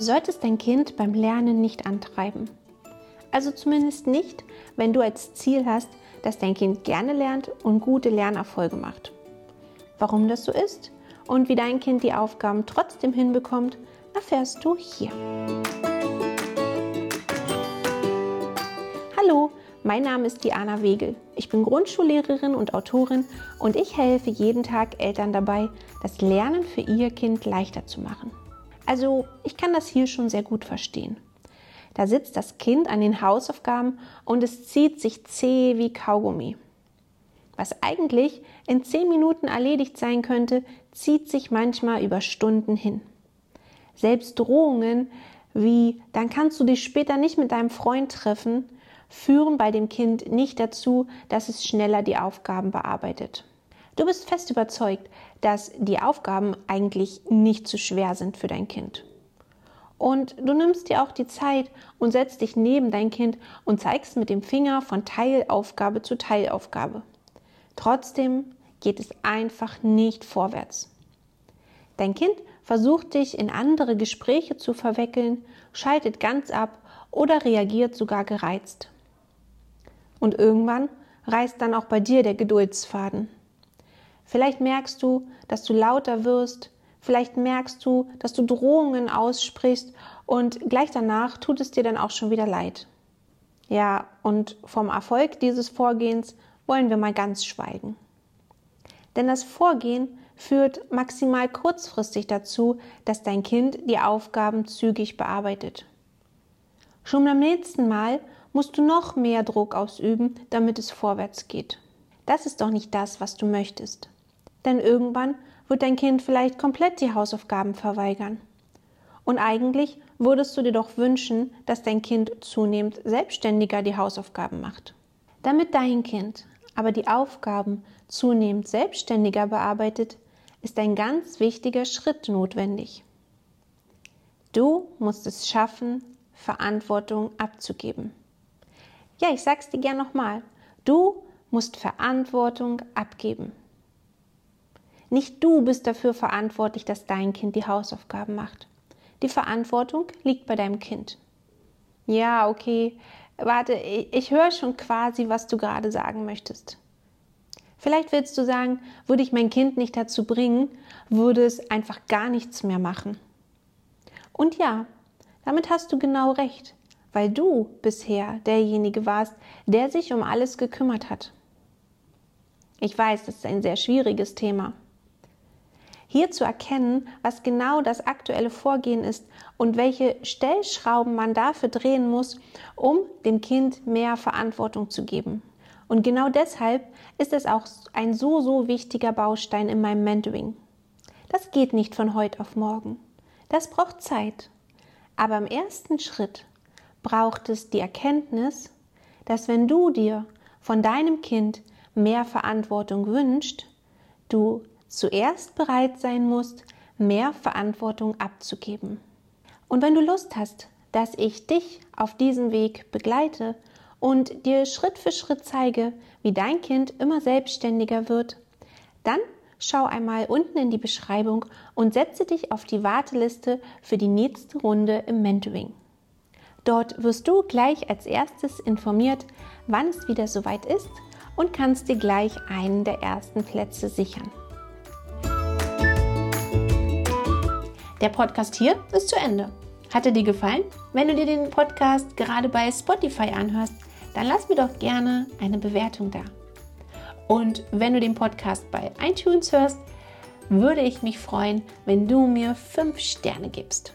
Du solltest dein Kind beim Lernen nicht antreiben. Also zumindest nicht, wenn du als Ziel hast, dass dein Kind gerne lernt und gute Lernerfolge macht. Warum das so ist und wie dein Kind die Aufgaben trotzdem hinbekommt, erfährst du hier. Hallo, mein Name ist Diana Wegel. Ich bin Grundschullehrerin und Autorin und ich helfe jeden Tag Eltern dabei, das Lernen für ihr Kind leichter zu machen. Also, ich kann das hier schon sehr gut verstehen. Da sitzt das Kind an den Hausaufgaben und es zieht sich zäh wie Kaugummi. Was eigentlich in zehn Minuten erledigt sein könnte, zieht sich manchmal über Stunden hin. Selbst Drohungen wie dann kannst du dich später nicht mit deinem Freund treffen, führen bei dem Kind nicht dazu, dass es schneller die Aufgaben bearbeitet. Du bist fest überzeugt, dass die Aufgaben eigentlich nicht zu schwer sind für dein Kind. Und du nimmst dir auch die Zeit und setzt dich neben dein Kind und zeigst mit dem Finger von Teilaufgabe zu Teilaufgabe. Trotzdem geht es einfach nicht vorwärts. Dein Kind versucht dich in andere Gespräche zu verwickeln, schaltet ganz ab oder reagiert sogar gereizt. Und irgendwann reißt dann auch bei dir der Geduldsfaden. Vielleicht merkst du, dass du lauter wirst, Vielleicht merkst du, dass du Drohungen aussprichst und gleich danach tut es dir dann auch schon wieder leid. Ja, und vom Erfolg dieses Vorgehens wollen wir mal ganz schweigen. Denn das Vorgehen führt maximal kurzfristig dazu, dass dein Kind die Aufgaben zügig bearbeitet. Schon beim nächsten Mal musst du noch mehr Druck ausüben, damit es vorwärts geht. Das ist doch nicht das, was du möchtest. Denn irgendwann wird dein Kind vielleicht komplett die Hausaufgaben verweigern. Und eigentlich würdest du dir doch wünschen, dass dein Kind zunehmend selbstständiger die Hausaufgaben macht. Damit dein Kind aber die Aufgaben zunehmend selbstständiger bearbeitet, ist ein ganz wichtiger Schritt notwendig. Du musst es schaffen, Verantwortung abzugeben. Ja, ich sag's dir gern nochmal. Du musst Verantwortung abgeben. Nicht du bist dafür verantwortlich, dass dein Kind die Hausaufgaben macht. Die Verantwortung liegt bei deinem Kind. Ja, okay. Warte, ich höre schon quasi, was du gerade sagen möchtest. Vielleicht willst du sagen, würde ich mein Kind nicht dazu bringen, würde es einfach gar nichts mehr machen. Und ja, damit hast du genau recht, weil du bisher derjenige warst, der sich um alles gekümmert hat. Ich weiß, das ist ein sehr schwieriges Thema. Hier zu erkennen, was genau das aktuelle Vorgehen ist und welche Stellschrauben man dafür drehen muss, um dem Kind mehr Verantwortung zu geben. Und genau deshalb ist es auch ein so, so wichtiger Baustein in meinem Mentoring. Das geht nicht von heute auf morgen. Das braucht Zeit. Aber im ersten Schritt braucht es die Erkenntnis, dass wenn du dir von deinem Kind mehr Verantwortung wünscht, du zuerst bereit sein musst, mehr Verantwortung abzugeben. Und wenn du Lust hast, dass ich dich auf diesem Weg begleite und dir Schritt für Schritt zeige, wie dein Kind immer selbstständiger wird, dann schau einmal unten in die Beschreibung und setze dich auf die Warteliste für die nächste Runde im Mentoring. Dort wirst du gleich als erstes informiert, wann es wieder soweit ist und kannst dir gleich einen der ersten Plätze sichern. Der Podcast hier ist zu Ende. Hat er dir gefallen? Wenn du dir den Podcast gerade bei Spotify anhörst, dann lass mir doch gerne eine Bewertung da. Und wenn du den Podcast bei iTunes hörst, würde ich mich freuen, wenn du mir 5 Sterne gibst.